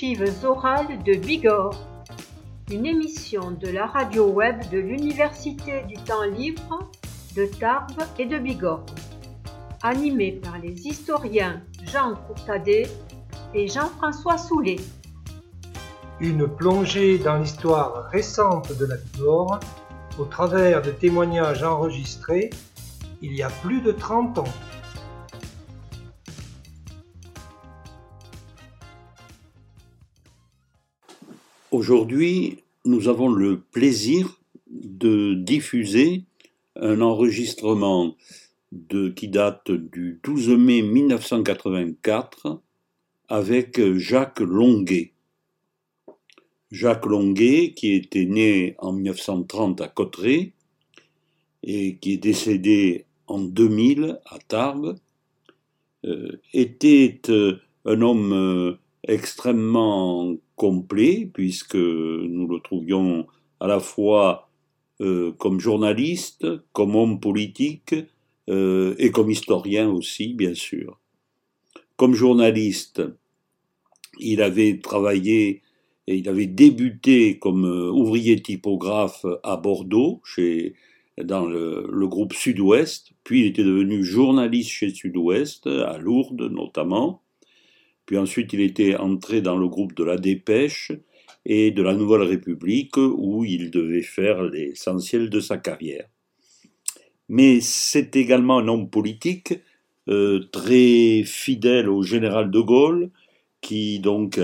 Archives orales de Bigorre, une émission de la radio web de l'Université du temps libre de Tarbes et de Bigorre, animée par les historiens Jean Courtadet et Jean-François Soulet. Une plongée dans l'histoire récente de la Bigorre au travers de témoignages enregistrés il y a plus de 30 ans. Aujourd'hui, nous avons le plaisir de diffuser un enregistrement qui date du 12 mai 1984 avec Jacques Longuet. Jacques Longuet, qui était né en 1930 à Cotteret et qui est décédé en 2000 à Tarbes, euh, était euh, un homme euh, extrêmement complet, puisque nous le trouvions à la fois comme journaliste, comme homme politique et comme historien aussi, bien sûr. Comme journaliste, il avait travaillé et il avait débuté comme ouvrier typographe à Bordeaux, chez dans le, groupe Sud-Ouest, puis il était devenu journaliste chez Sud-Ouest, à Lourdes notamment, puis ensuite il était entré dans le groupe de la Dépêche et de la Nouvelle République, où il devait faire l'essentiel de sa carrière. Mais c'est également un homme politique, euh, très fidèle au général de Gaulle, qui donc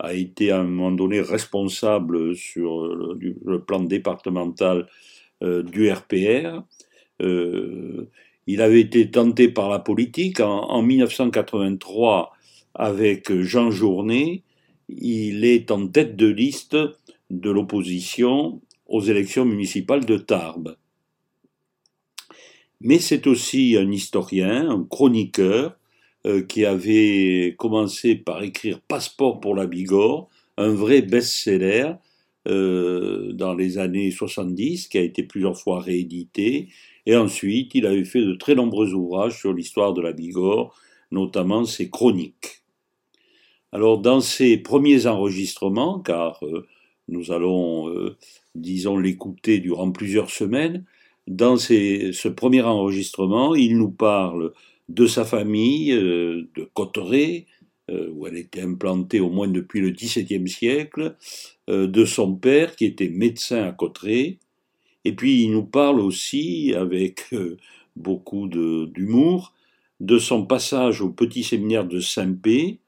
a été à un moment donné responsable sur le plan départemental euh, du RPR. Euh, il avait été tenté par la politique. En, 1983, avec Jean Journet, il est en tête de liste de l'opposition aux élections municipales de Tarbes. Mais c'est aussi un historien, un chroniqueur, euh, qui avait commencé par écrire Passeport pour la Bigorre, un vrai best-seller, euh, dans les années 70, qui a été plusieurs fois réédité. Et ensuite, il avait fait de très nombreux ouvrages sur l'histoire de la Bigorre, notamment ses chroniques. Alors, dans ses premiers enregistrements, car euh, nous allons, euh, disons, l'écouter durant plusieurs semaines, dans ce premier enregistrement, il nous parle de sa famille, de Cotteret, où elle était implantée au moins depuis le XVIIe siècle, euh, de son père qui était médecin à Cotteret. Et puis il nous parle aussi, avec euh, beaucoup d'humour, de, son passage au petit séminaire de Saint-Pé,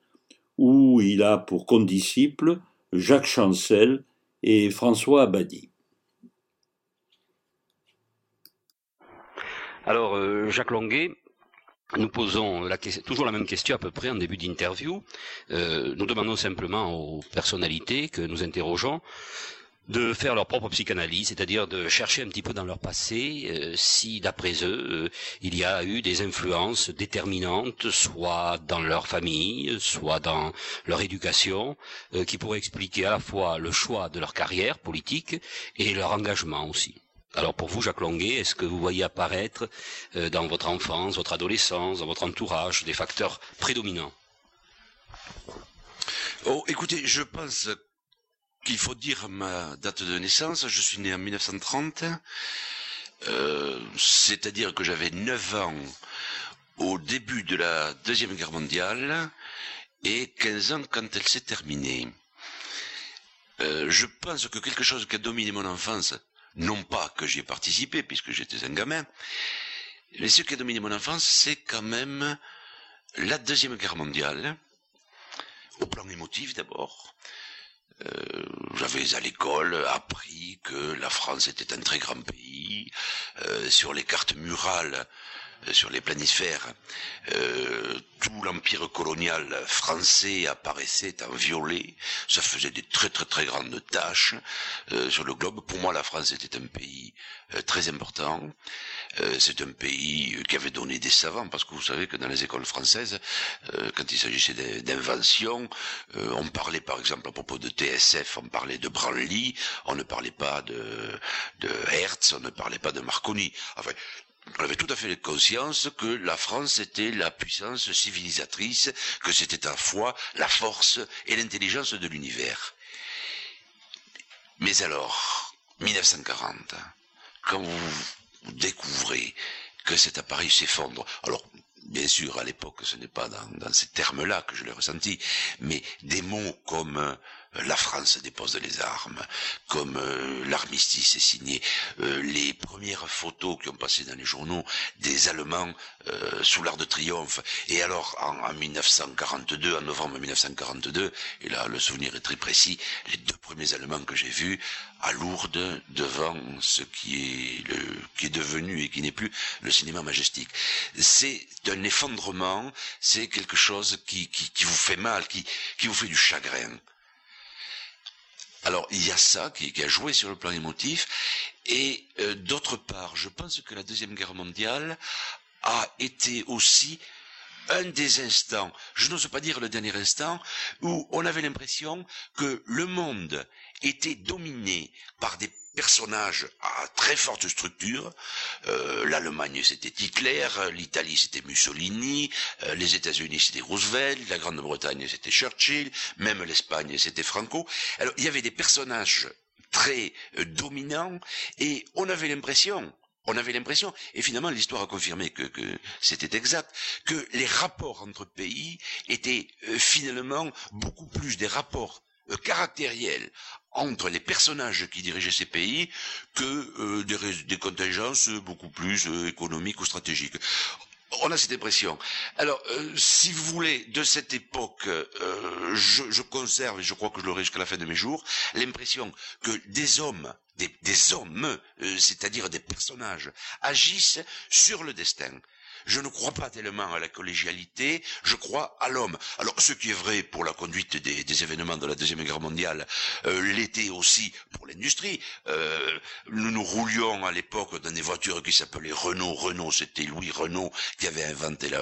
où il a pour condisciples Jacques Chancel et François Abadie. Alors, euh, Jacques Longuet, nous posons toujours la même question à peu près en début d'interview. Euh, nous demandons simplement aux personnalités que nous interrogeons de faire leur propre psychanalyse, c'est-à-dire de chercher un petit peu dans leur passé euh, si, d'après eux, euh, il y a eu des influences déterminantes, soit dans leur famille, soit dans leur éducation, qui pourraient expliquer à la fois le choix de leur carrière politique et leur engagement aussi. Alors pour vous, Jacques Longuet, est-ce que vous voyez apparaître euh, dans votre enfance, votre adolescence, dans votre entourage, des facteurs prédominants? Oh, écoutez, je pense qu'il faut dire ma date de naissance. Je suis né en 1930, euh, c'est-à-dire que j'avais 9 ans au début de la Deuxième Guerre mondiale et 15 ans quand elle s'est terminée. Euh, je pense que quelque chose qui a dominé mon enfance, non pas que j'y ai participé, puisque j'étais un gamin, mais ce qui a dominé mon enfance, c'est quand même la Deuxième Guerre mondiale, au plan émotif d'abord. Euh, j'avais à l'école appris que la France était un très grand pays. Euh, sur les cartes murales, sur les planisphères, euh, tout l'empire colonial français apparaissait en violet. Ça faisait des très très très grandes taches euh, sur le globe. Pour moi, la France était un pays très important. c'est un pays qui avait donné des savants, parce que vous savez que dans les écoles françaises, quand il s'agissait d'invention, on parlait par exemple à propos de TSF, on parlait de Branly, on ne parlait pas de, de Hertz, on ne parlait pas de Marconi. Enfin, on avait tout à fait conscience que la France était la puissance civilisatrice, que c'était à la fois la force et l'intelligence de l'univers. Mais alors, 1940, quand vous découvrez que cet appareil s'effondre, alors bien sûr, à l'époque, ce n'est pas dans, ces termes-là que je l'ai ressenti, mais des mots comme la France dépose les armes, comme euh, l'armistice est signé, euh, les premières photos qui ont passé dans les journaux des Allemands euh, sous l'art de triomphe, et alors en, en, 1942, en novembre 1942, et là le souvenir est très précis, les deux premiers Allemands que j'ai vus à Lourdes devant ce qui est qui est devenu et qui n'est plus le cinéma majestique. C'est un effondrement, c'est quelque chose qui, qui, qui vous fait mal, qui, qui vous fait du chagrin. Alors il y a ça qui, a joué sur le plan émotif, et euh, d'autre part, je pense que la deuxième guerre mondiale a été aussi un des instants, je n'ose pas dire le dernier instant, où on avait l'impression que le monde était dominé par des personnages à très forte structure. Euh, L'Allemagne c'était Hitler, l'Italie c'était Mussolini, euh, les États-Unis c'était Roosevelt, la Grande-Bretagne c'était Churchill, même l'Espagne c'était Franco. Alors il y avait des personnages très euh, dominants et on avait l'impression, on avait l'impression, et finalement l'histoire a confirmé que, que c'était exact, que les rapports entre pays étaient finalement beaucoup plus des rapports euh, caractériels entre les personnages qui dirigeaient ces pays que euh, des, contingences beaucoup plus euh, économiques ou stratégiques. On a cette impression. Alors, si vous voulez, de cette époque, je, conserve, et je crois que je l'aurai jusqu'à la fin de mes jours, l'impression que des hommes, des, hommes, c'est-à-dire des personnages, agissent sur le destin je ne crois pas tellement à la collégialité, je crois à l'homme. Alors, ce qui est vrai pour la conduite des, événements de la Deuxième Guerre mondiale, euh, l'était aussi pour l'industrie. Euh, nous roulions à l'époque dans des voitures qui s'appelaient Renault. Renault, c'était Louis Renault qui avait inventé la,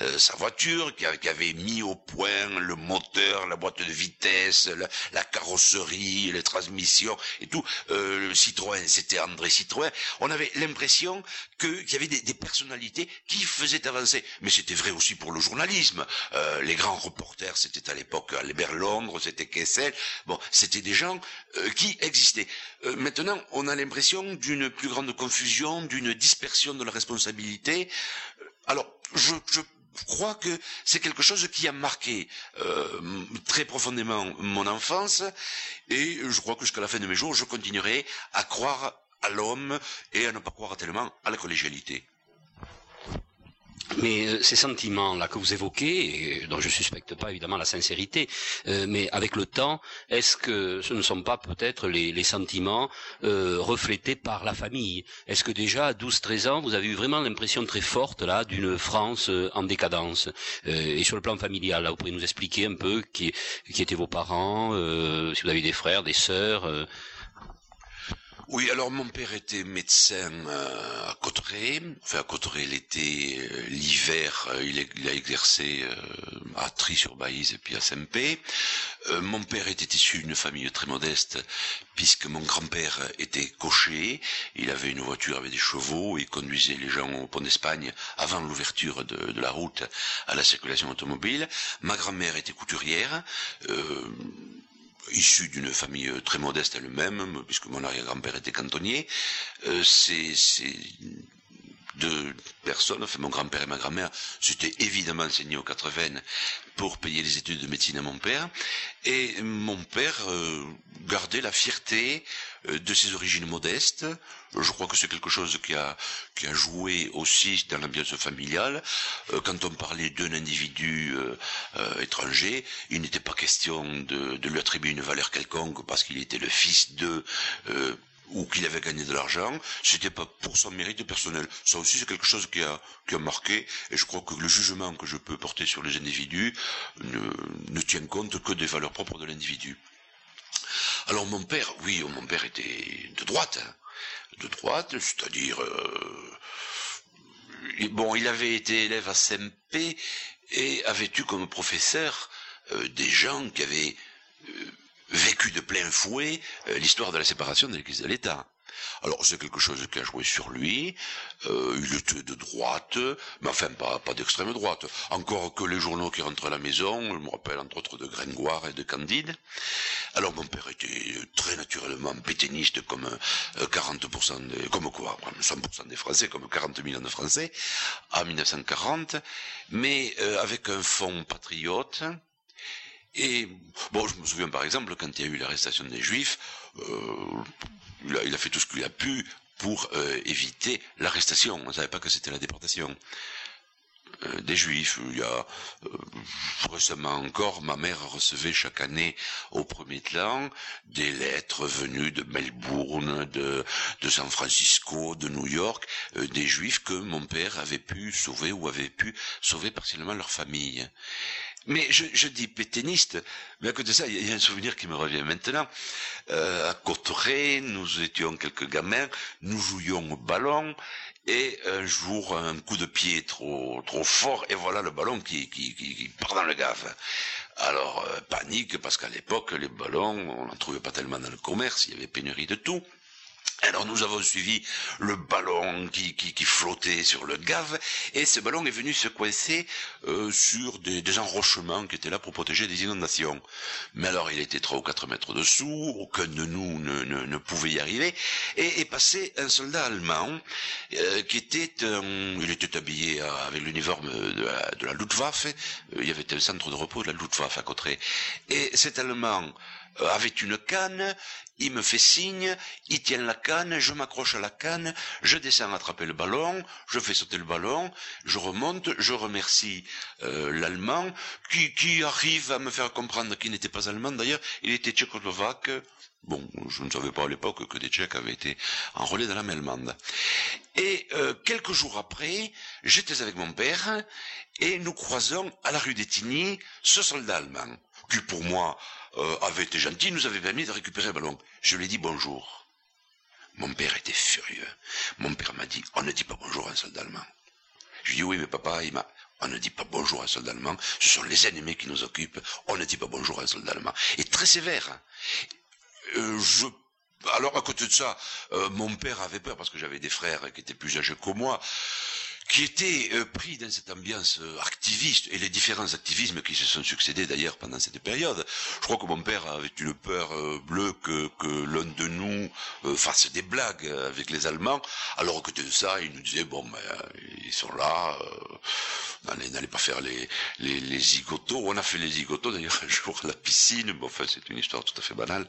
euh, sa voiture, qui, qui, avait mis au point le moteur, la boîte de vitesse, la, la carrosserie, les transmissions et tout. Euh, Citroën, c'était André Citroën. On avait l'impression qu'il y avait des, des personnalités qui faisait avancer. Mais c'était vrai aussi pour le journalisme. Euh, les grands reporters, c'était à l'époque Albert Londres, c'était Kessel. Bon, c'était des gens euh, qui existaient. Euh, maintenant, on a l'impression d'une plus grande confusion, d'une dispersion de la responsabilité. Alors, je, je crois que c'est quelque chose qui a marqué euh, très profondément mon enfance et je crois que jusqu'à la fin de mes jours, je continuerai à croire à l'homme et à ne pas croire tellement à la collégialité. Mais euh, ces sentiments-là que vous évoquez, et dont je suspecte pas évidemment la sincérité, euh, mais avec le temps, est-ce que ce ne sont pas peut-être les, les, sentiments euh, reflétés par la famille? Est-ce que déjà à 12-13 ans, vous avez eu vraiment l'impression très forte là d'une France euh, en décadence? Et sur le plan familial, là, vous pouvez nous expliquer un peu qui, qui étaient vos parents, si vous avez des frères, des sœurs oui, alors mon père était médecin euh, à Cotteret, enfin à Cotteret l'été, euh, l'hiver, euh, il, a exercé à Tri-sur-Baïse et puis à Saint-Pé. mon père était issu d'une famille très modeste, puisque mon grand-père était cocher, il avait une voiture avec des chevaux, il conduisait les gens au pont d'Espagne avant l'ouverture de, de, la route à la circulation automobile. Ma grand-mère était couturière issu d'une famille très modeste elle-même, puisque mon arrière-grand-père était cantonnier, euh, c'est deux personnes, enfin mon grand-père et ma grand-mère, s'étaient évidemment enseignés aux quatre pour payer les études de médecine à mon père, et mon père euh, gardait la fierté euh, de ses origines modestes. Je crois que c'est quelque chose qui a, qui a joué aussi dans l'ambiance familiale. Euh, quand on parlait d'un individu euh, euh, étranger, il n'était pas question de, de, lui attribuer une valeur quelconque parce qu'il était le fils de euh, ou qu'il avait gagné de l'argent, c'était pas pour son mérite personnel. Ça aussi, c'est quelque chose qui a, qui a marqué, et je crois que le jugement que je peux porter sur les individus ne, ne tient compte que des valeurs propres de l'individu. Alors mon père, oui, mon père était de droite, hein, de droite, c'est-à-dire, euh, bon, il avait été élève à SMP et avait eu comme professeur euh, des gens qui avaient vécu de plein fouet euh, l'histoire de la séparation de l'Église de l'État. Alors c'est quelque chose qui a joué sur lui. Euh, il était de droite, mais enfin pas, pas d'extrême droite. Encore que les journaux qui rentraient à la maison, je me rappelle entre autres de Gringoire et de Candide. Alors mon père était très naturellement pétainiste comme 40%, euh, des, comme quoi, 100% des Français, comme 40 millions de Français, en 1940, mais euh, avec un fond patriote. Et bon, je me souviens par exemple quand il y a eu l'arrestation des Juifs, euh, il, a, fait tout ce qu'il a pu pour euh, éviter l'arrestation. On ne savait pas que c'était la déportation. Euh, des juifs. Il y a euh, récemment encore, ma mère recevait chaque année au premier temps des lettres venues de Melbourne, de, de San Francisco, de New York, des juifs que mon père avait pu sauver ou avait pu sauver partiellement leur famille. Mais je, dis péténiste, mais à côté de ça, il y a un souvenir qui me revient maintenant. Euh, à Cotteret, nous étions quelques gamins, nous jouions au ballon, et un jour, un coup de pied trop trop fort, et voilà le ballon qui, qui, part dans le gave. Alors, euh, panique, parce qu'à l'époque, les ballons, on n'en trouvait pas tellement dans le commerce, il y avait pénurie de tout. Alors nous avons suivi le ballon qui, qui, flottait sur le gave et ce ballon est venu se coincer euh, sur des, enrochements qui étaient là pour protéger des inondations. Mais alors il était trois ou quatre mètres dessous, aucun de nous ne, ne, pouvait y arriver et est passé un soldat allemand euh, qui était il était habillé avec l'uniforme de la, de la Luftwaffe, il y avait un centre de repos de la Luftwaffe à côté et cet allemand euh, avait une canne, il me fait signe, il tient la canne, je m'accroche à la canne, je descends attraper le ballon, je fais sauter le ballon, je remonte, je remercie euh, l'allemand qui, qui arrive à me faire comprendre qu'il n'était pas allemand d'ailleurs, il était tchécoslovaque. Bon, je ne savais pas à l'époque que des Tchèques avaient été enrôlés dans la allemande. Et euh, quelques jours après, j'étais avec mon père et nous croisons à la rue des Tigny ce soldat allemand, qui pour moi euh, avait été gentil, nous avait permis de récupérer le ballon. Je lui ai dit bonjour. Mon père était furieux. Mon père m'a dit, on ne dit pas bonjour à un soldat allemand. Je lui ai dit, oui, mais papa, il m'a, on ne dit pas bonjour à un soldat allemand, ce sont les ennemis qui nous occupent, on ne dit pas bonjour à un soldat allemand. Et très sévère. Euh, alors à côté de ça, euh, mon père avait peur parce que j'avais des frères qui étaient plus âgés que moi qui était euh, pris dans cette ambiance euh, activiste et les différents activismes qui se sont succédés d'ailleurs pendant cette période. Je crois que mon père avait une peur euh, bleue que, que l'un de nous fasse des blagues avec les Allemands, alors que de ça, il nous disait bon, ben, ils sont là, n'allez pas faire les, les, les zigotos. On a fait les zigotos d'ailleurs un jour à la piscine. Bon, enfin, c'est une histoire tout à fait banale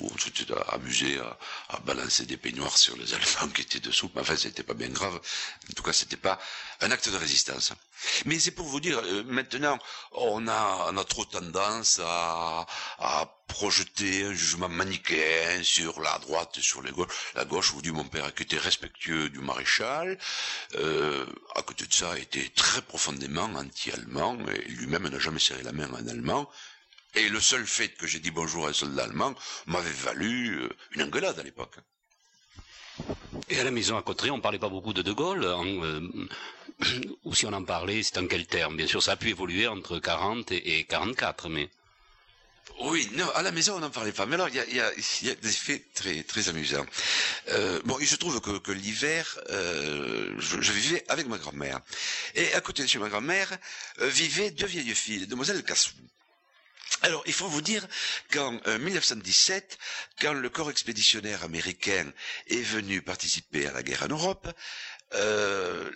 où on s'était amusé à, à, balancer des peignoirs sur les Allemands qui étaient dessous. Mais enfin, c'était pas bien grave. En tout cas, c'était un acte de résistance. Mais c'est pour vous dire, euh, maintenant, on a, trop tendance à, projeter un jugement manichéen sur la droite, sur les gauches. La gauche, vous dit mon père, qui était respectueux du maréchal, euh, à côté de ça, était très profondément anti-allemand, et lui-même n'a jamais serré la main à Allemand. Et le seul fait que j'ai dit bonjour à un soldat allemand m'avait valu euh, une engueulade à l'époque. Et à la maison à Cotteret, on parlait pas beaucoup de De Gaulle, euh, ou si on en parlait, c'est en quel terme? Bien sûr, ça a pu évoluer entre 40 et, 44, mais... Oui, non, à la maison on n'en parlait pas. Mais alors il y a, des faits très amusants. Euh, bon, il se trouve que, l'hiver, euh, je, vivais avec ma grand-mère, et à côté de chez ma grand-mère vivaient deux vieilles filles, demoiselles Cassou. Alors, il faut vous dire qu'en 1917, quand le corps expéditionnaire américain est venu participer à la guerre en Europe, euh,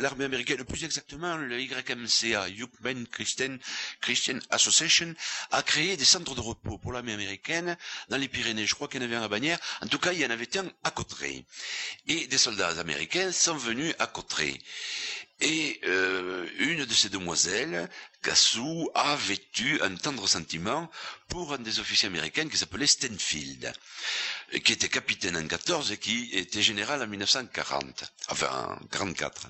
l'armée américaine, plus exactement le YMCA, Yuckman Christian, Christian Association, a créé des centres de repos pour l'armée américaine dans les Pyrénées. Je crois qu'il y en avait un à Bagnères. En tout cas, il y en avait un à Cotteret. Et des soldats américains sont venus à Cotteret. Et euh, une de ces demoiselles, Cassou, a vêtu un tendre sentiment pour un des officiers américains qui s'appelait Stenfield, qui était capitaine en 14 et qui était général en 1940, enfin en 44.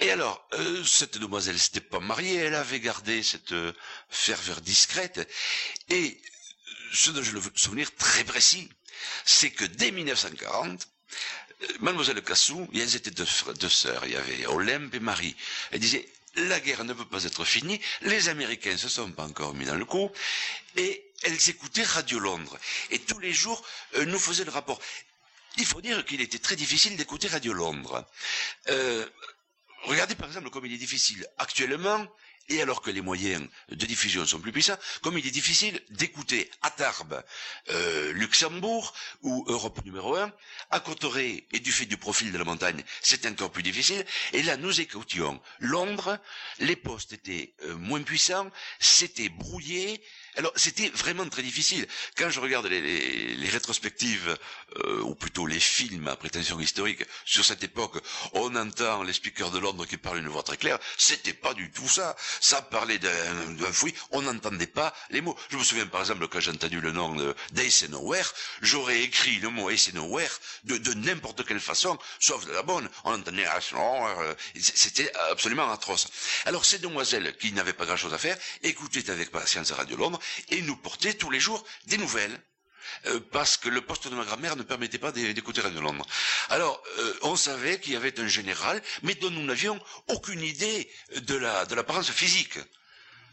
Et alors, euh, cette demoiselle s'était pas mariée, elle avait gardé cette euh, ferveur discrète, et ce dont je le souvenir très précis, c'est que dès 1940, Mademoiselle Cassou, elles étaient deux, sœurs, il y avait Olympe et Marie. Elle disait, la guerre ne peut pas être finie, les Américains se sont pas encore mis dans le coup, et elles écoutaient Radio Londres. Et tous les jours, euh, nous faisaient le rapport. il faut dire qu'il était très difficile d'écouter Radio Londres. Euh, regardez par exemple comme il est difficile actuellement et alors que les moyens de diffusion sont plus puissants, comme il est difficile d'écouter à Tarbes, euh, Luxembourg ou Europe numéro 1, à Cotteret, et du fait du profil de la montagne, c'est encore plus difficile, et là nous écoutions Londres, les postes étaient euh, moins puissants, c'était brouillé, alors c'était vraiment très difficile. Quand je regarde les, les, rétrospectives, euh, ou plutôt les films à prétention historique, sur cette époque, on entend les speakers de Londres qui parlent une voix très claire, c'était pas du tout ça. Ça parlait d'un fouille, on n'entendait pas les mots. Je me souviens par exemple quand j'ai entendu le nom Nowhere, j'aurais écrit le mot Nowhere de, de n'importe quelle façon, sauf de la bonne. On entendait Ace Nowhere, c'était absolument atroce. Alors ces demoiselles qui n'avaient pas grand chose à faire, écoutaient avec patience Radio Londres, et nous portait tous les jours des nouvelles. Euh, parce que le poste de ma grand-mère ne permettait pas d'écouter Radio Londres. Alors, euh, on savait qu'il y avait un général, mais dont nous n'avions aucune idée de la de l'apparence physique.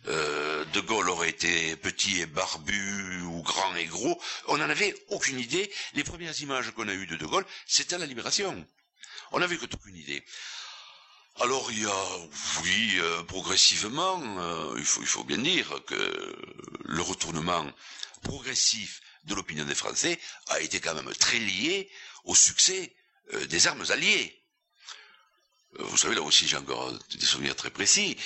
Euh, de Gaulle aurait été petit et barbu ou grand et gros. On n'en avait aucune idée. Les premières images qu'on a eues de De Gaulle, c'était à la Libération. On n'avait aucune idée. Alors il y a, oui, euh, progressivement, euh, il, faut, bien dire que le retournement progressif de l'opinion des Français a été quand même très lié au succès euh, des armes alliées. Vous savez, là aussi j'ai encore des souvenirs très précis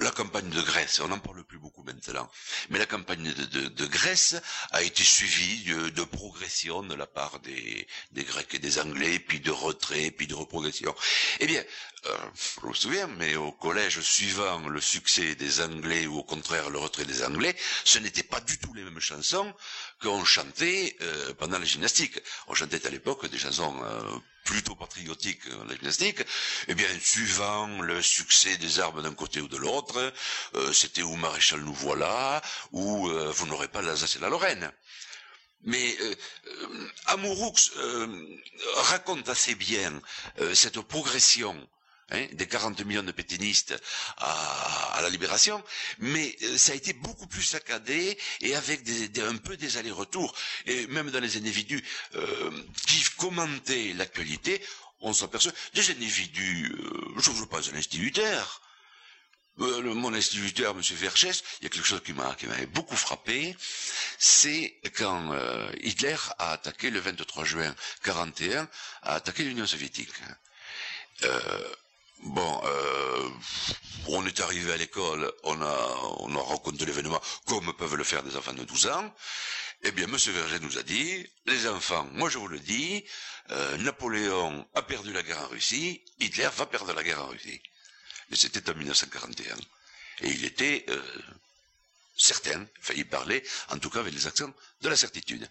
la campagne de Grèce, on n'en parle plus beaucoup maintenant, mais la campagne de, Grèce a été suivie de, progression de la part des, Grecs et des Anglais, puis de retrait, puis de reprogression. Eh bien, euh, je me souviens, mais au collège suivant le succès des Anglais ou au contraire le retrait des Anglais, ce n'était pas du tout les mêmes chansons qu'on chantait euh, pendant la gymnastique. On chantait à l'époque des chansons euh, plutôt patriotiques dans la gymnastique. Eh bien, suivant le succès des armes d'un côté ou de l'autre, euh, c'était ou Maréchal nous voilà, ou vous n'aurez pas l'Alsace et la Lorraine. Mais euh, Amouroux raconte assez bien cette progression Hein, des 40 millions de pétinistes à, la libération, mais euh, ça a été beaucoup plus saccadé et avec un peu des allers-retours. Et même dans les individus euh, qui commentaient l'actualité, on s'aperçoit des individus, euh, je ne pas un instituteur, mon instituteur, M. Vergès, il y a quelque chose qui m'a qui m'avait beaucoup frappé, c'est quand Hitler a attaqué le 23 juin 41, a attaqué l'Union soviétique. Euh, Bon, euh, on est arrivé à l'école, on a, on a rencontré l'événement comme peuvent le faire des enfants de 12 ans. Eh bien, Monsieur Verger nous a dit, les enfants, moi je vous le dis, euh, Napoléon a perdu la guerre en Russie, Hitler va perdre la guerre en Russie. Et c'était en 1941. Et il était euh, certain, enfin il parlait, en tout cas avec les accents de la certitude.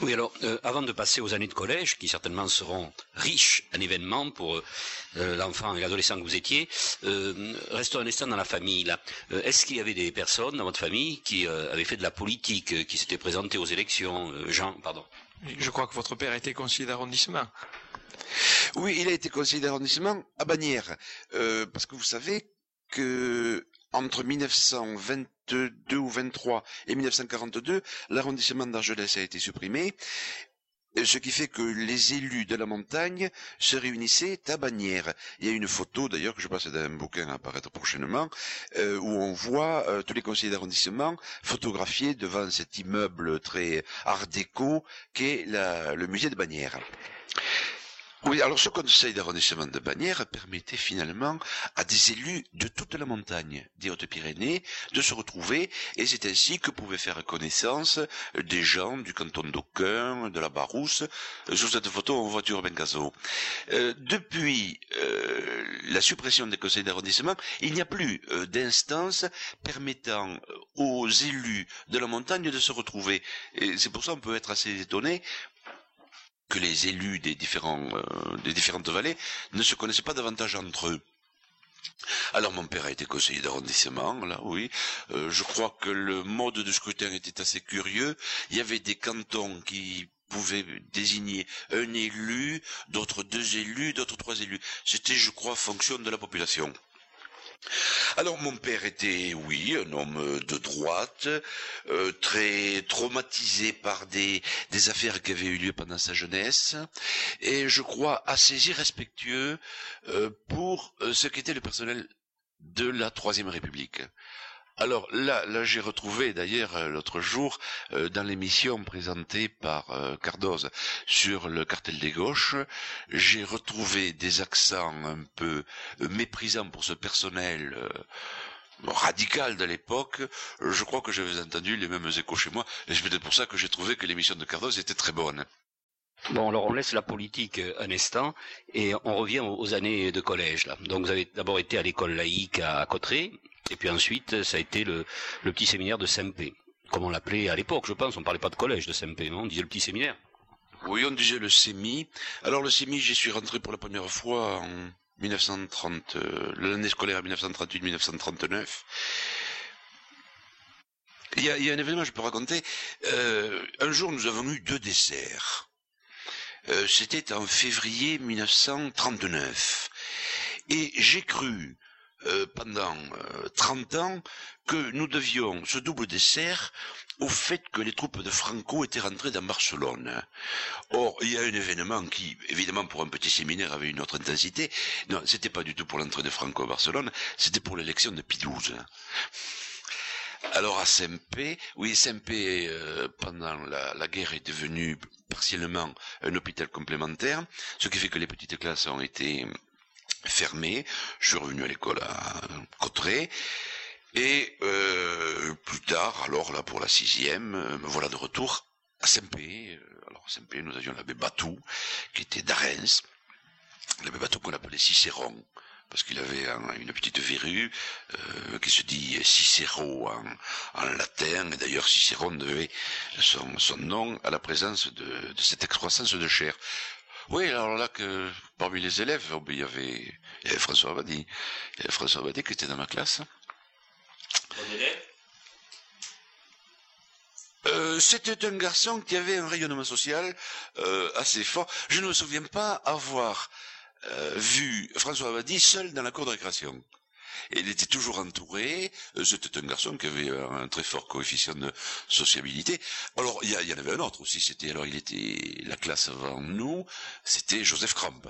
Oui, alors, euh, avant de passer aux années de collège, qui certainement seront riches en événements pour euh, l'enfant et l'adolescent que vous étiez, euh, restons un instant dans la famille. Là. Est-ce qu'il y avait des personnes dans votre famille qui avaient fait de la politique, qui s'étaient présentées aux élections Jean, pardon? Je crois que votre père a été conseiller d'arrondissement. Oui, il a été conseiller d'arrondissement à Bagnères, parce que vous savez que entre 1922 ou 23 et 1942, l'arrondissement d'Argelès a été supprimé, ce qui fait que les élus de la montagne se réunissaient à Bagnères. Il y a une photo d'ailleurs que je passe dans un bouquin à apparaître prochainement, euh, où on voit euh, tous les conseillers d'arrondissement photographiés devant cet immeuble très art déco qu'est le musée de Bagnères. Oui, alors ce conseil d'arrondissement de Bagnères permettait finalement à des élus de toute la montagne des Hautes-Pyrénées de se retrouver et c'est ainsi que pouvaient faire connaissance des gens du canton d'Aucun, de la Barousse. Sur cette photo, on voit Urbain Gazo. Euh, depuis euh, la suppression des conseils d'arrondissement, il n'y a plus euh, d'instance permettant aux élus de la montagne de se retrouver. Et c'est pour ça qu'on peut être assez étonné les élus euh, des différentes vallées ne se connaissaient pas davantage entre eux. Alors mon père a été conseiller d'arrondissement, là oui. Euh, je crois que le mode de scrutin était assez curieux. Il y avait des cantons qui pouvaient désigner un élu, d'autres deux élus, d'autres trois élus. C'était, je crois, fonction de la population. Alors mon père était, oui, un homme de droite, euh, très traumatisé par des, affaires qui avaient eu lieu pendant sa jeunesse, et je crois assez irrespectueux euh, pour euh, ce qu'était le personnel de la Troisième République. Alors là, j'ai retrouvé d'ailleurs euh, l'autre jour euh, dans l'émission présentée par euh, Cardoz sur le cartel des gauches, j'ai retrouvé des accents un peu méprisants pour ce personnel radical de l'époque. Je crois que j'avais entendu les mêmes échos chez moi, et c'est peut-être pour ça que j'ai trouvé que l'émission de Cardoz était très bonne. Bon, alors on laisse la politique un instant et on revient aux années de collège. Donc vous avez d'abord été à l'école laïque à Cotteret, et puis ensuite, ça a été le, le petit séminaire de SMP, comme on l'appelait à l'époque, je pense. On parlait pas de collège de SMP, non On disait le petit séminaire. Oui, on disait le SEMI. Alors le SEMI, j'y suis rentré pour la première fois en 1930, euh, l'année scolaire 1938-1939. Il y, a, il y a un événement, je peux raconter. Euh, un jour, nous avons eu deux desserts. Euh, C'était en février 1939. Et j'ai cru euh, pendant euh, 30 ans que nous devions ce double dessert au fait que les troupes de Franco étaient rentrées dans Barcelone. Or, il y a un événement qui, évidemment, pour un petit séminaire avait une autre intensité. Non, c'était pas du tout pour l'entrée de Franco à Barcelone, c'était pour l'élection de Pidouze. Alors à SMP, oui, SMP, euh, pendant la, la, guerre, est devenu partiellement un hôpital complémentaire, ce qui fait que les petites classes ont été fermé. Je suis revenu à l'école à Cotteret. Et euh, plus tard, alors là pour la sixième, euh, me voilà de retour à Saint-Pé. Alors à Saint-Pé, nous avions l'abbé Batou, qui était d'Arens. L'abbé Batou qu'on appelait Cicéron, parce qu'il avait un, une petite verrue euh, qui se dit Cicéro en, latin. Et d'ailleurs, Cicéron devait son, son, nom à la présence de, de cette excroissance de chair. Oui, alors là que parmi les élèves, oh, il, y avait, il y avait François Abadi. Il y avait François Abadi qui était dans ma classe. Bon élève euh, C'était un garçon qui avait un rayonnement social euh, assez fort. Je ne me souviens pas avoir euh, vu François Abadi seul dans la cour de récréation. Et il était toujours entouré. C'était un garçon qui avait un très fort coefficient de sociabilité. Alors, il y, y, en avait un autre aussi. C'était alors, il était la classe avant nous. C'était Joseph Cramp.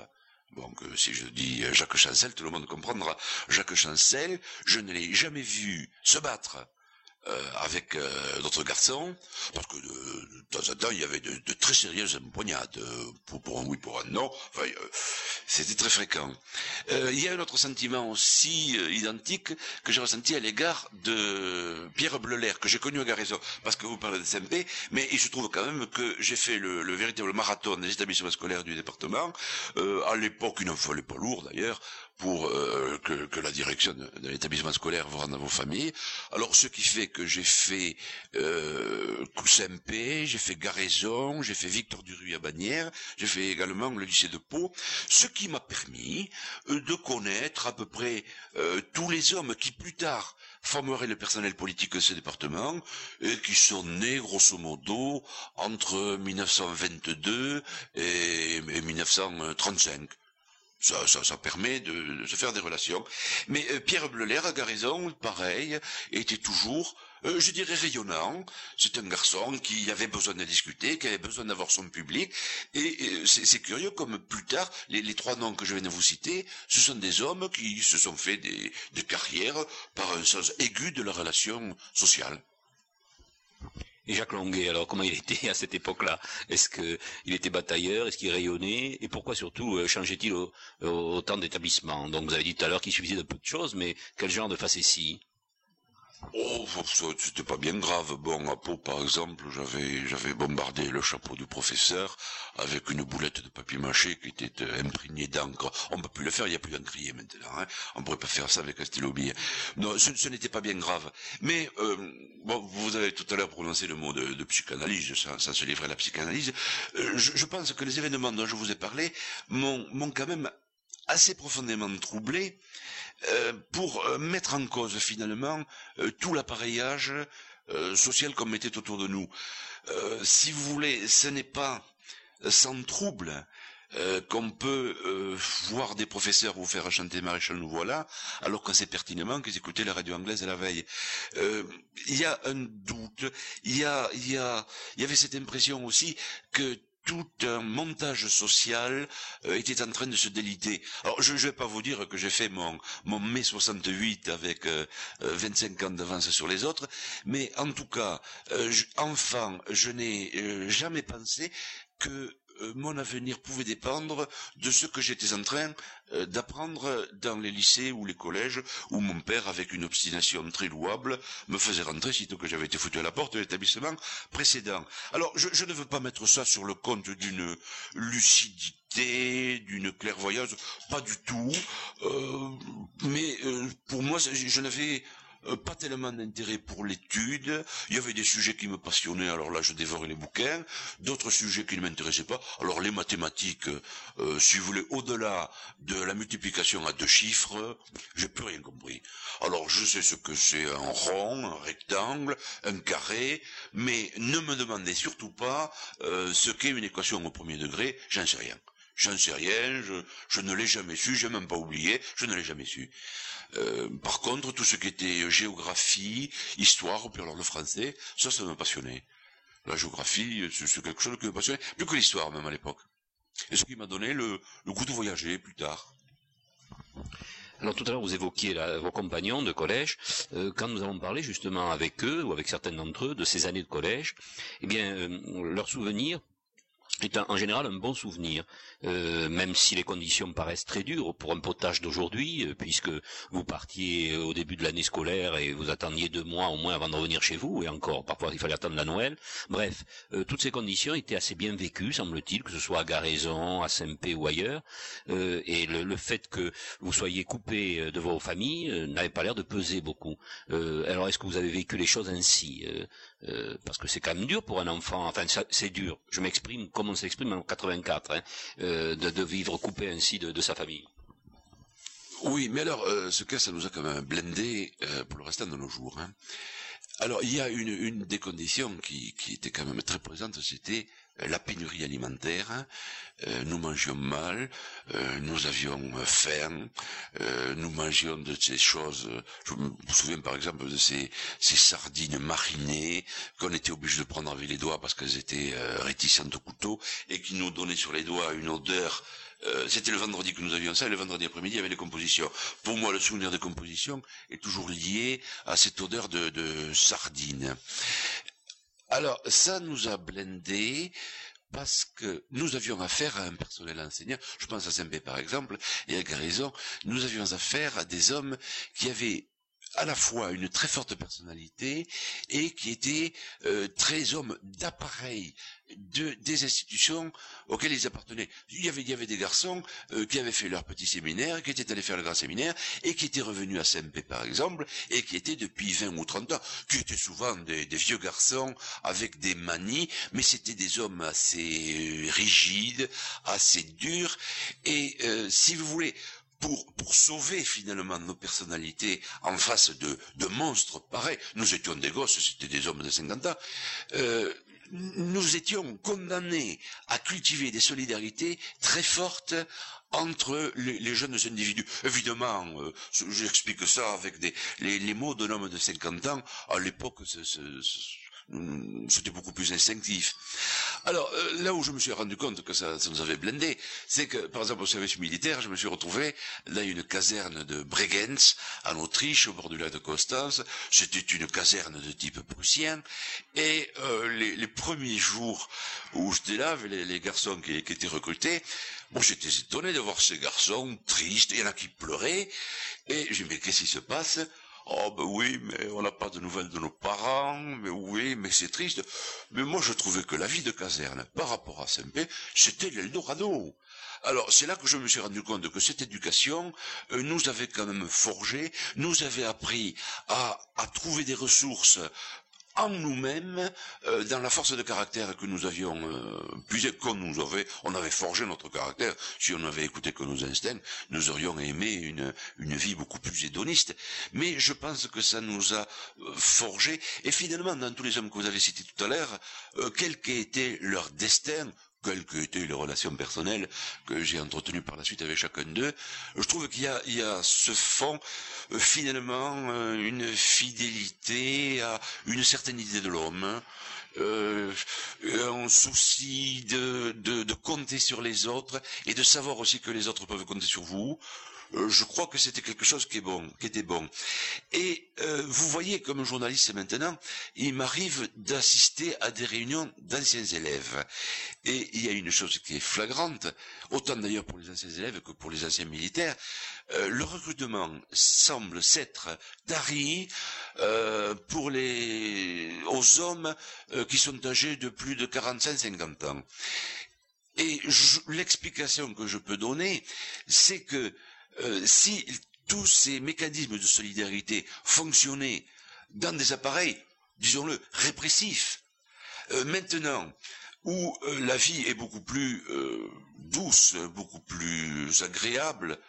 Donc, si je dis Jacques Chancel, tout le monde comprendra. Jacques Chancel, je ne l'ai jamais vu se battre euh, avec euh, d'autres garçons, parce que de, de, temps en temps, il y avait de, de très sérieuses empoignades, pour, pour, un oui, pour un non, enfin, euh, c'était très fréquent. il y a un autre sentiment aussi identique que j'ai ressenti à l'égard de Pierre Bleuler, que j'ai connu à Garaison, parce que vous parlez de SMP, mais il se trouve quand même que j'ai fait le, le, véritable marathon des établissements scolaires du département, à l'époque, il n'en fallait pas lourd d'ailleurs, pour euh, que, que, la direction de, de l'établissement scolaire vous rende à vos familles. Alors, ce qui fait que j'ai fait euh, Coussempe, j'ai fait Garaison, j'ai fait Victor Duruy à Bagnères, j'ai fait également le lycée de Pau, ce qui m'a permis euh, de connaître à peu près euh, tous les hommes qui plus tard formeraient le personnel politique de ce département et qui sont nés grosso modo entre 1922 et, et 1935. Ça, ça, ça, permet de, se faire des relations. Mais euh, Pierre Bleuler à Garaison, pareil, était toujours, euh, je dirais, rayonnant. C'est un garçon qui avait besoin de discuter, qui avait besoin d'avoir son public. Et c'est curieux comme plus tard, les, les, trois noms que je viens de vous citer, ce sont des hommes qui se sont fait des, des carrières par un sens aigu de la relation sociale. Et Jacques Longuet, alors comment il était à cette époque-là? Est-ce qu'il était batailleur? Est-ce qu'il rayonnait? Et pourquoi surtout euh, changeait-il autant d'établissements Donc vous avez dit tout à l'heure qu'il suffisait de peu de choses, mais quel genre de facétie? Oh, c'était pas bien grave. Bon, à Pau, par exemple, j'avais, j'avais bombardé le chapeau du professeur avec une boulette de papier mâché qui était euh, imprégnée d'encre. On peut plus le faire, il n'y a plus d'encrier maintenant. Hein. On pourrait pas faire ça avec un stylo bille. Non, ce, n'était pas bien grave. Mais, euh, bon, vous avez tout à l'heure prononcé le mot de, psychanalyse, ça, ça, se livrait à la psychanalyse. Euh, je, pense que les événements dont je vous ai parlé m'ont quand même assez profondément troublé euh, pour euh, mettre en cause finalement euh, tout l'appareillage social comme était autour de nous. si vous voulez, ce n'est pas sans trouble euh, qu'on peut euh, voir des professeurs vous faire chanter Maréchal nous voilà, alors qu'on sait pertinemment qu'ils écoutaient la radio anglaise la veille. Euh, il y a un doute, il y a, y a, y avait cette impression aussi que tout un montage social était en train de se déliter. Alors je ne vais pas vous dire que j'ai fait mon, mon mai 68 avec 25 ans d'avance sur les autres, mais en tout cas, enfant, je n'ai jamais pensé que euh, mon avenir pouvait dépendre de ce que j'étais en train euh, d'apprendre dans les lycées ou les collèges où mon père, avec une obstination très louable, me faisait rentrer sitôt que j'avais été foutu à la porte de l'établissement précédent. Alors, je, ne veux pas mettre ça sur le compte d'une lucidité, d'une clairvoyance, pas du tout. Euh, mais pour moi, je n'avais euh, pas tellement d'intérêt pour l'étude. Il y avait des sujets qui me passionnaient, alors là je dévorais les bouquins. D'autres sujets qui ne m'intéressaient pas. Alors les mathématiques, euh, si vous voulez, au-delà de la multiplication à deux chiffres, j'ai plus rien compris. Alors je sais ce que c'est un rond, un rectangle, un carré, mais ne me demandez surtout pas euh, ce qu'est une équation au premier degré, j'en sais rien. J'en sais rien, je, je ne l'ai jamais su, j'ai même pas oublié, je ne l'ai jamais su. Euh, par contre, tout ce qui était géographie, histoire, puis alors le français, ça, ça me passionnait. La géographie, c'est quelque chose qui me passionnait, plus que l'histoire même à l'époque. Et ce qui m'a donné le, goût de voyager plus tard. Alors tout à l'heure, vous évoquiez vos compagnons de collège. Euh, quand nous avons parlé justement avec eux, ou avec certains d'entre eux, de ces années de collège, eh bien, euh, leurs souvenirs est en général un bon souvenir, euh, même si les conditions paraissent très dures pour un potage d'aujourd'hui, euh, puisque vous partiez au début de l'année scolaire et vous attendiez deux mois au moins avant de revenir chez vous, et encore, parfois il fallait attendre la Noël. Bref, euh, toutes ces conditions étaient assez bien vécues, semble-t-il, que ce soit à Garaison, à Saint-Pé ou ailleurs, et le, fait que vous soyez coupé de vos familles n'avait pas l'air de peser beaucoup. alors est-ce que vous avez vécu les choses ainsi euh, parce que c'est quand même dur pour un enfant, enfin c'est dur, je m'exprime comme on s'exprime en 84, hein, euh, de, vivre coupé ainsi de, sa famille. Oui, mais alors, euh, ce cas, ça nous a quand même blindé pour le restant de nos jours. Hein. Alors, il y a une, des conditions qui, qui était quand même très présente, c'était la pénurie alimentaire, euh, nous mangions mal, euh, nous avions faim, euh, nous mangions de ces choses, je me souviens par exemple de ces, sardines marinées qu'on était obligé de prendre avec les doigts parce qu'elles étaient réticentes au couteau et qui nous donnaient sur les doigts une odeur c'était le vendredi que nous avions ça, et le vendredi après-midi, il y avait les compositions. Pour moi, le souvenir des compositions est toujours lié à cette odeur de, de sardines. Alors, ça nous a blindé parce que nous avions affaire à un personnel enseignant, je pense à Saint-Pé par exemple, et à Garison, nous avions affaire à des hommes qui avaient à la fois une très forte personnalité et qui étaient euh, très hommes d'appareil de, des institutions auxquelles ils appartenaient. Il y avait, il y avait des garçons euh, qui avaient fait leur petit séminaire, qui étaient allés faire le grand séminaire, et qui étaient revenus à SMP par exemple, et qui étaient depuis 20 ou 30 ans, qui étaient souvent des, vieux garçons avec des manies, mais c'était des hommes assez euh, rigides, assez durs, et si vous voulez, pour, pour sauver finalement nos personnalités en face de, de monstres pareils. Nous étions des gosses, c'était des hommes de 50 ans. Euh, nous étions condamnés à cultiver des solidarités très fortes entre les, les jeunes individus. Évidemment, euh, j'explique ça avec des, les, les mots d'un homme de 50 ans. À l'époque, Mm, c'était beaucoup plus instinctif. Alors euh, là où je me suis rendu compte que ça, ça nous avait blindé, c'est que par exemple au service militaire, je me suis retrouvé dans une caserne de Bregenz en Autriche, au bord du lac de Constance. C'était une caserne de type prussien, et euh, les, les, premiers jours où j'étais là, avec les, les garçons qui, qui, étaient recrutés, bon, j'étais étonné de voir ces garçons tristes, il y en a qui pleuraient, et j'ai dit mais qu'est-ce qui se passe? Oh ben oui, mais on n'a pas de nouvelles de nos parents, mais oui, mais c'est triste. Mais moi je trouvais que la vie de caserne, par rapport à Saint-Pé, c'était l'Eldorado. Alors c'est là que je me suis rendu compte que cette éducation euh, nous avait quand même forgé, nous avait appris à, à trouver des ressources en nous-mêmes, euh, dans la force de caractère que nous avions euh, puisé, qu'on nous avait, on avait forgé notre caractère. Si on avait écouté que nos instincts, nous aurions aimé une, une vie beaucoup plus hédoniste. Mais je pense que ça nous a euh, forgé. Et finalement, dans tous les hommes que vous avez cités tout à l'heure, euh, quel qu'ait été leur destin, quelles que étaient les relations personnelles que j'ai entretenues par la suite avec chacun d'eux, je trouve qu'il y a, il y a ce fond, euh, finalement, euh, une fidélité à une certaine idée de l'homme, euh, un souci de, de, de compter sur les autres et de savoir aussi que les autres peuvent compter sur vous. Euh, je crois que c'était quelque chose qui est bon, qui était bon. Et euh, vous voyez, comme journaliste maintenant, il m'arrive d'assister à des réunions d'anciens élèves. Et il y a une chose qui est flagrante, autant d'ailleurs pour les anciens élèves que pour les anciens militaires, euh, le recrutement semble s'être tari pour les aux hommes qui sont âgés de plus de 45-50 ans. Et l'explication que je peux donner, c'est que euh, si tous ces mécanismes de solidarité fonctionnaient dans des appareils, disons-le, répressifs, euh, maintenant où euh, la vie est beaucoup plus douce, beaucoup plus agréable,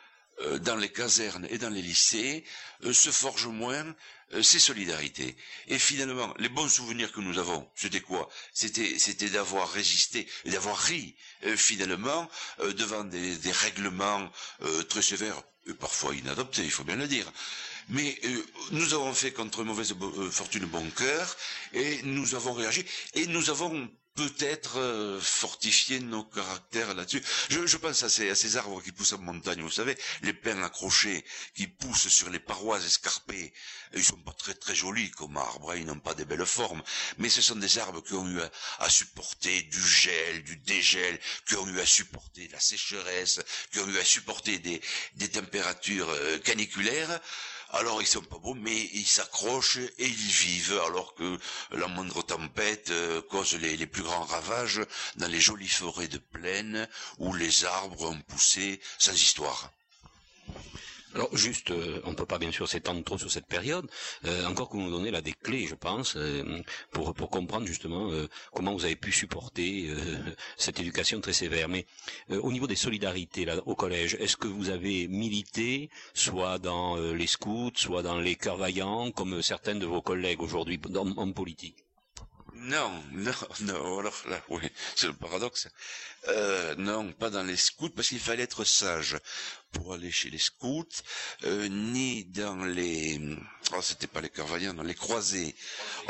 dans les casernes et dans les lycées, se forgent moins ces solidarités. Et finalement, les bons souvenirs que nous avons, c'était quoi? C'était c'était d'avoir résisté et d'avoir ri finalement devant des, règlements très sévères parfois inadopté, il faut bien le dire. Mais euh, nous avons fait contre mauvaise euh, fortune bon cœur, et nous avons réagi, et nous avons peut-être euh, fortifié nos caractères là-dessus. Je, pense à ces, à ces, arbres qui poussent en montagne, vous savez, les pins accrochés qui poussent sur les parois escarpées. Ils sont pas très très jolis comme arbres, hein, ils n'ont pas des belles formes, mais ce sont des arbres qui ont eu à, supporter du gel, du dégel, qui ont eu à supporter la sécheresse, qui ont eu à supporter des, des températures caniculaires. Alors ils sont pas beaux, mais ils s'accrochent et ils vivent, alors que la moindre tempête euh, cause les, les, plus grands ravages dans les jolies forêts de plaine où les arbres ont poussé sans histoire. Alors juste, euh, on ne peut pas bien sûr s'étendre trop sur cette période, euh, encore que vous nous donnez là des clés, je pense, euh, pour, pour comprendre justement comment vous avez pu supporter cette éducation très sévère. Mais au niveau des solidarités là, au collège, est-ce que vous avez milité, soit dans les scouts, soit dans les cœurs vaillants, comme certains de vos collègues aujourd'hui en politique? Non, non, non, alors là, oui, c'est le paradoxe. Euh, non, pas dans les scouts, parce qu'il fallait être sage pour aller chez les scouts, euh, ni dans les, oh, c'était pas les carvaillants, dans les croisés.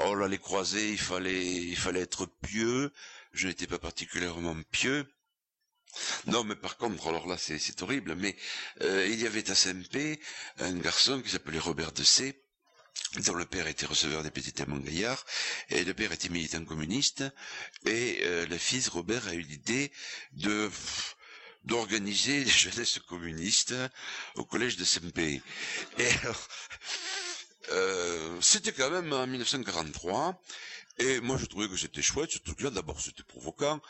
Oh là, les croisés, il fallait, il fallait être pieux. Je n'étais pas particulièrement pieux. Non, mais par contre, alors là, c'est horrible, mais euh, il y avait à SMP un garçon qui s'appelait Robert de C dont le père était receveur des petits témoins gaillards, et le père était militant communiste, et euh, le fils Robert a eu l'idée de d'organiser les jeunesses communistes au collège de SMP. Et euh, c'était quand même en 1943, et moi, je trouvais que c'était chouette, ce truc-là. D'abord, c'était provoquant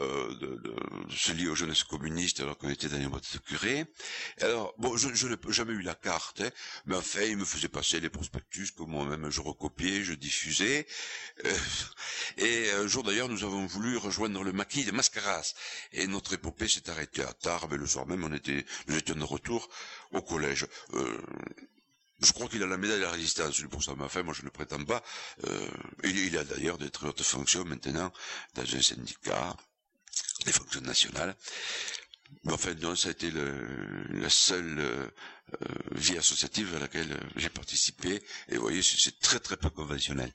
euh, de, de, se lier aux jeunesses communistes alors qu'on était dans les de curé. Alors, bon, je, je n'ai jamais eu la carte, hein, mais enfin, il me faisait passer les prospectus que moi-même je recopiais, je diffusais. Euh, et un jour, d'ailleurs, nous avons voulu rejoindre le maquis de Mascaras. Et notre épopée s'est arrêtée à Tarbes, et le soir même, on était, nous étions de retour au collège. Euh, je crois qu'il a la médaille de la résistance, pour ça. Mais enfin, moi, je ne prétends pas. Euh, il, a d'ailleurs des très hautes fonctions maintenant dans un syndicat, des fonctions nationales. Mais enfin, non, ça a été le, la seule euh, vie associative à laquelle j'ai participé. Et vous voyez, c'est très très peu conventionnel.